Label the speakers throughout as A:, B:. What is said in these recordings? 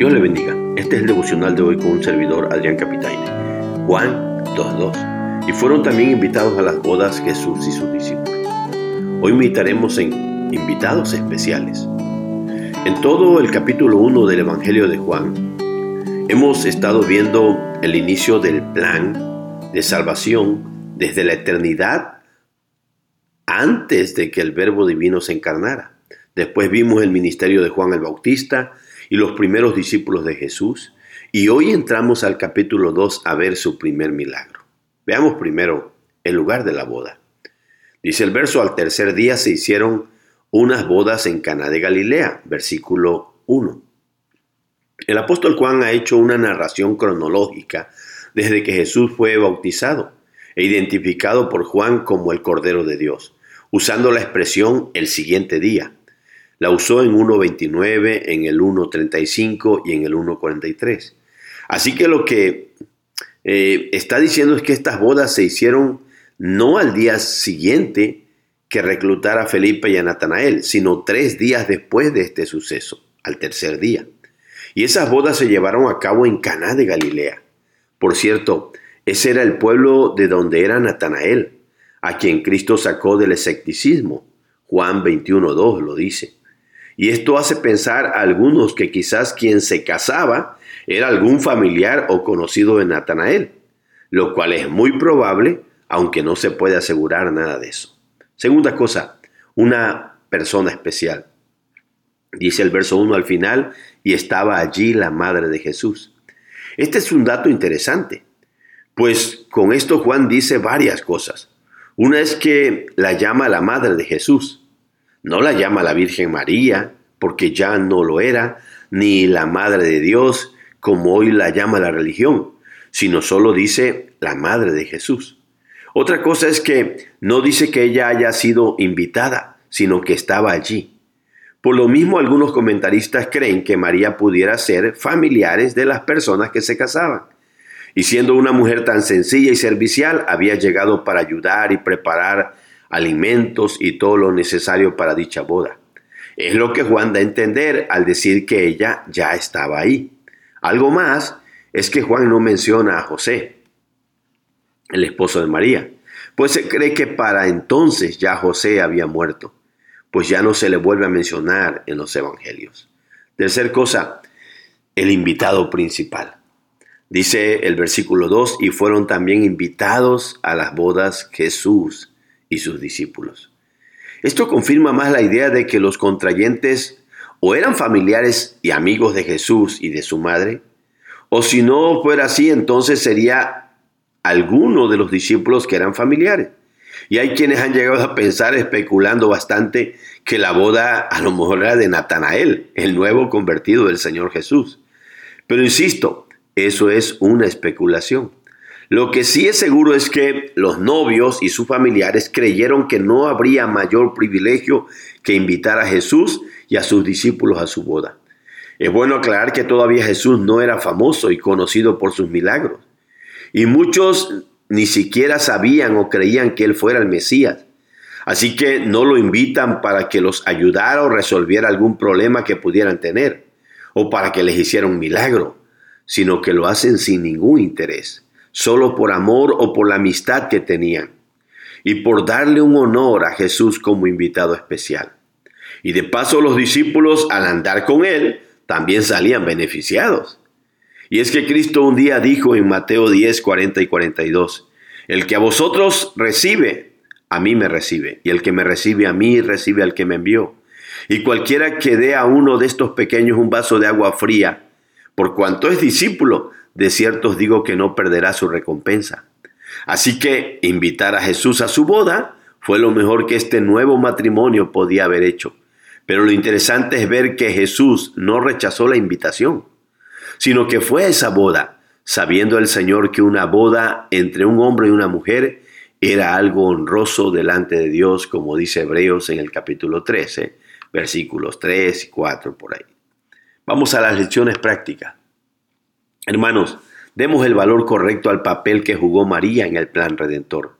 A: Dios le bendiga. Este es el devocional de hoy con un servidor, Adrián Capitaine. Juan 2.2. Y fueron también invitados a las bodas Jesús y sus discípulos. Hoy meditaremos en invitados especiales. En todo el capítulo 1 del Evangelio de Juan, hemos estado viendo el inicio del plan de salvación desde la eternidad antes de que el Verbo Divino se encarnara. Después vimos el ministerio de Juan el Bautista y los primeros discípulos de Jesús. Y hoy entramos al capítulo 2 a ver su primer milagro. Veamos primero el lugar de la boda. Dice el verso, al tercer día se hicieron unas bodas en Cana de Galilea, versículo 1. El apóstol Juan ha hecho una narración cronológica desde que Jesús fue bautizado e identificado por Juan como el Cordero de Dios, usando la expresión el siguiente día. La usó en 1.29, en el 1.35 y en el 1.43. Así que lo que eh, está diciendo es que estas bodas se hicieron no al día siguiente que reclutara a Felipe y a Natanael, sino tres días después de este suceso, al tercer día. Y esas bodas se llevaron a cabo en Caná de Galilea. Por cierto, ese era el pueblo de donde era Natanael, a quien Cristo sacó del escepticismo. Juan 21.2 lo dice. Y esto hace pensar a algunos que quizás quien se casaba era algún familiar o conocido de Natanael, lo cual es muy probable, aunque no se puede asegurar nada de eso. Segunda cosa, una persona especial. Dice el verso 1 al final, y estaba allí la madre de Jesús. Este es un dato interesante, pues con esto Juan dice varias cosas. Una es que la llama la madre de Jesús. No la llama la Virgen María, porque ya no lo era, ni la Madre de Dios, como hoy la llama la religión, sino solo dice la Madre de Jesús. Otra cosa es que no dice que ella haya sido invitada, sino que estaba allí. Por lo mismo, algunos comentaristas creen que María pudiera ser familiares de las personas que se casaban. Y siendo una mujer tan sencilla y servicial, había llegado para ayudar y preparar alimentos y todo lo necesario para dicha boda. Es lo que Juan da a entender al decir que ella ya estaba ahí. Algo más es que Juan no menciona a José, el esposo de María, pues se cree que para entonces ya José había muerto, pues ya no se le vuelve a mencionar en los evangelios. Tercer cosa, el invitado principal. Dice el versículo 2, y fueron también invitados a las bodas Jesús y sus discípulos. Esto confirma más la idea de que los contrayentes o eran familiares y amigos de Jesús y de su madre, o si no fuera así, entonces sería alguno de los discípulos que eran familiares. Y hay quienes han llegado a pensar, especulando bastante, que la boda a lo mejor era de Natanael, el nuevo convertido del Señor Jesús. Pero insisto, eso es una especulación. Lo que sí es seguro es que los novios y sus familiares creyeron que no habría mayor privilegio que invitar a Jesús y a sus discípulos a su boda. Es bueno aclarar que todavía Jesús no era famoso y conocido por sus milagros. Y muchos ni siquiera sabían o creían que él fuera el Mesías. Así que no lo invitan para que los ayudara o resolviera algún problema que pudieran tener, o para que les hiciera un milagro, sino que lo hacen sin ningún interés solo por amor o por la amistad que tenían, y por darle un honor a Jesús como invitado especial. Y de paso los discípulos, al andar con él, también salían beneficiados. Y es que Cristo un día dijo en Mateo 10, 40 y 42, el que a vosotros recibe, a mí me recibe, y el que me recibe a mí, recibe al que me envió. Y cualquiera que dé a uno de estos pequeños un vaso de agua fría, por cuanto es discípulo, de cierto os digo que no perderá su recompensa. Así que invitar a Jesús a su boda fue lo mejor que este nuevo matrimonio podía haber hecho. Pero lo interesante es ver que Jesús no rechazó la invitación, sino que fue a esa boda, sabiendo el Señor que una boda entre un hombre y una mujer era algo honroso delante de Dios, como dice Hebreos en el capítulo 13, versículos 3 y 4 por ahí. Vamos a las lecciones prácticas. Hermanos, demos el valor correcto al papel que jugó María en el plan redentor,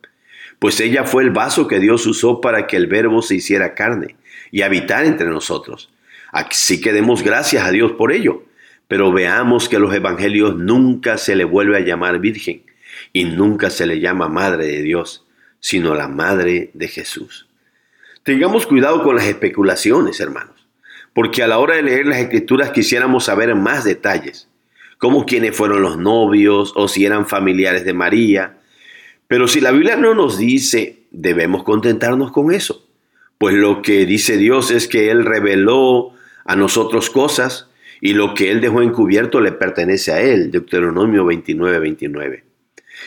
A: pues ella fue el vaso que Dios usó para que el verbo se hiciera carne y habitar entre nosotros. Así que demos gracias a Dios por ello, Pero veamos que los evangelios nunca se le vuelve a llamar virgen y nunca se le llama madre de Dios, sino la madre de Jesús. Tengamos cuidado con las especulaciones, hermanos, porque a la hora de leer las escrituras quisiéramos saber más detalles, como quiénes fueron los novios o si eran familiares de María. Pero si la Biblia no nos dice, debemos contentarnos con eso, pues lo que dice Dios es que Él reveló a nosotros cosas y lo que él dejó encubierto le pertenece a él, Deuteronomio 29, 29.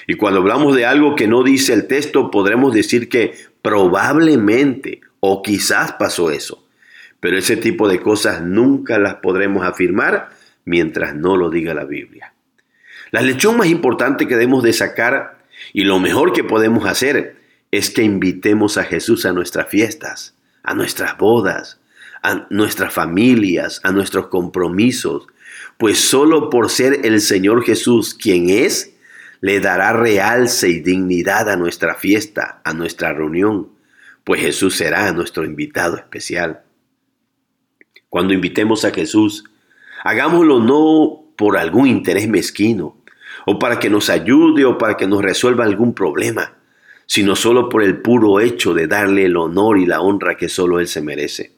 A: Y cuando hablamos de algo que no dice el texto, podremos decir que probablemente o quizás pasó eso. Pero ese tipo de cosas nunca las podremos afirmar mientras no lo diga la Biblia. La lección más importante que debemos de sacar y lo mejor que podemos hacer es que invitemos a Jesús a nuestras fiestas, a nuestras bodas, a nuestras familias, a nuestros compromisos, pues solo por ser el Señor Jesús quien es, le dará realce y dignidad a nuestra fiesta, a nuestra reunión, pues Jesús será nuestro invitado especial. Cuando invitemos a Jesús, hagámoslo no por algún interés mezquino, o para que nos ayude o para que nos resuelva algún problema, sino solo por el puro hecho de darle el honor y la honra que solo Él se merece.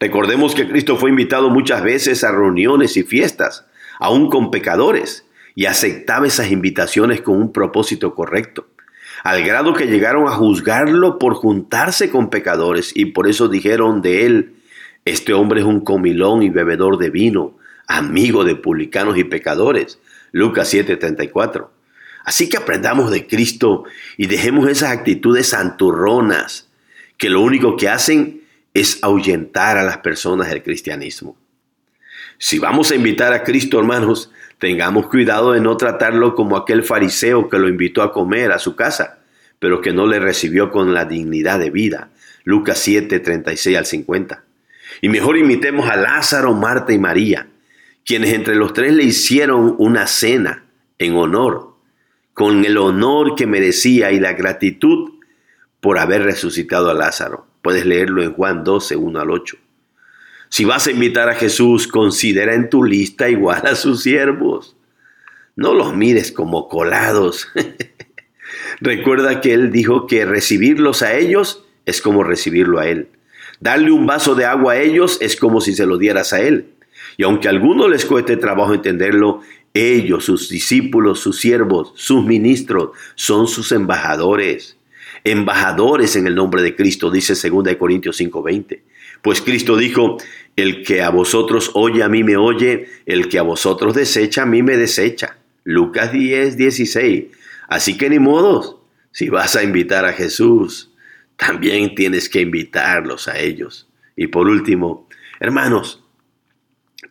A: Recordemos que Cristo fue invitado muchas veces a reuniones y fiestas, aún con pecadores, y aceptaba esas invitaciones con un propósito correcto, al grado que llegaron a juzgarlo por juntarse con pecadores y por eso dijeron de él, este hombre es un comilón y bebedor de vino, amigo de publicanos y pecadores. Lucas 7:34. Así que aprendamos de Cristo y dejemos esas actitudes santurronas que lo único que hacen es ahuyentar a las personas del cristianismo. Si vamos a invitar a Cristo, hermanos, tengamos cuidado de no tratarlo como aquel fariseo que lo invitó a comer a su casa, pero que no le recibió con la dignidad de vida. Lucas 7, 36 al 50. Y mejor imitemos a Lázaro, Marta y María, quienes entre los tres le hicieron una cena en honor, con el honor que merecía y la gratitud por haber resucitado a Lázaro. Puedes leerlo en Juan 12, 1 al 8. Si vas a invitar a Jesús, considera en tu lista igual a sus siervos. No los mires como colados. Recuerda que Él dijo que recibirlos a ellos es como recibirlo a Él. Darle un vaso de agua a ellos es como si se lo dieras a Él. Y aunque a algunos les cueste trabajo entenderlo, ellos, sus discípulos, sus siervos, sus ministros, son sus embajadores embajadores en el nombre de Cristo, dice 2 Corintios 5:20. Pues Cristo dijo, el que a vosotros oye, a mí me oye, el que a vosotros desecha, a mí me desecha. Lucas 10, 16. Así que ni modos, si vas a invitar a Jesús, también tienes que invitarlos a ellos. Y por último, hermanos,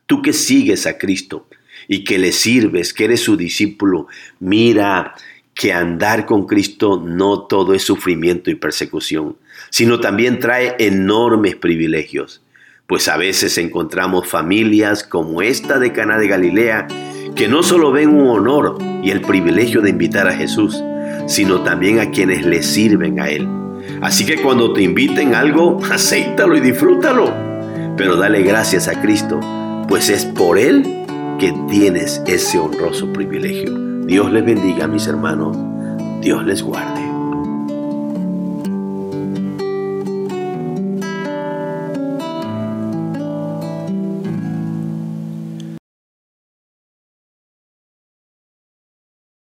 A: tú que sigues a Cristo y que le sirves, que eres su discípulo, mira que andar con Cristo no todo es sufrimiento y persecución, sino también trae enormes privilegios. Pues a veces encontramos familias como esta de Cana de Galilea que no solo ven un honor y el privilegio de invitar a Jesús, sino también a quienes le sirven a Él. Así que cuando te inviten algo, acéptalo y disfrútalo. Pero dale gracias a Cristo, pues es por Él que tienes ese honroso privilegio. Dios les bendiga, mis hermanos. Dios les guarde.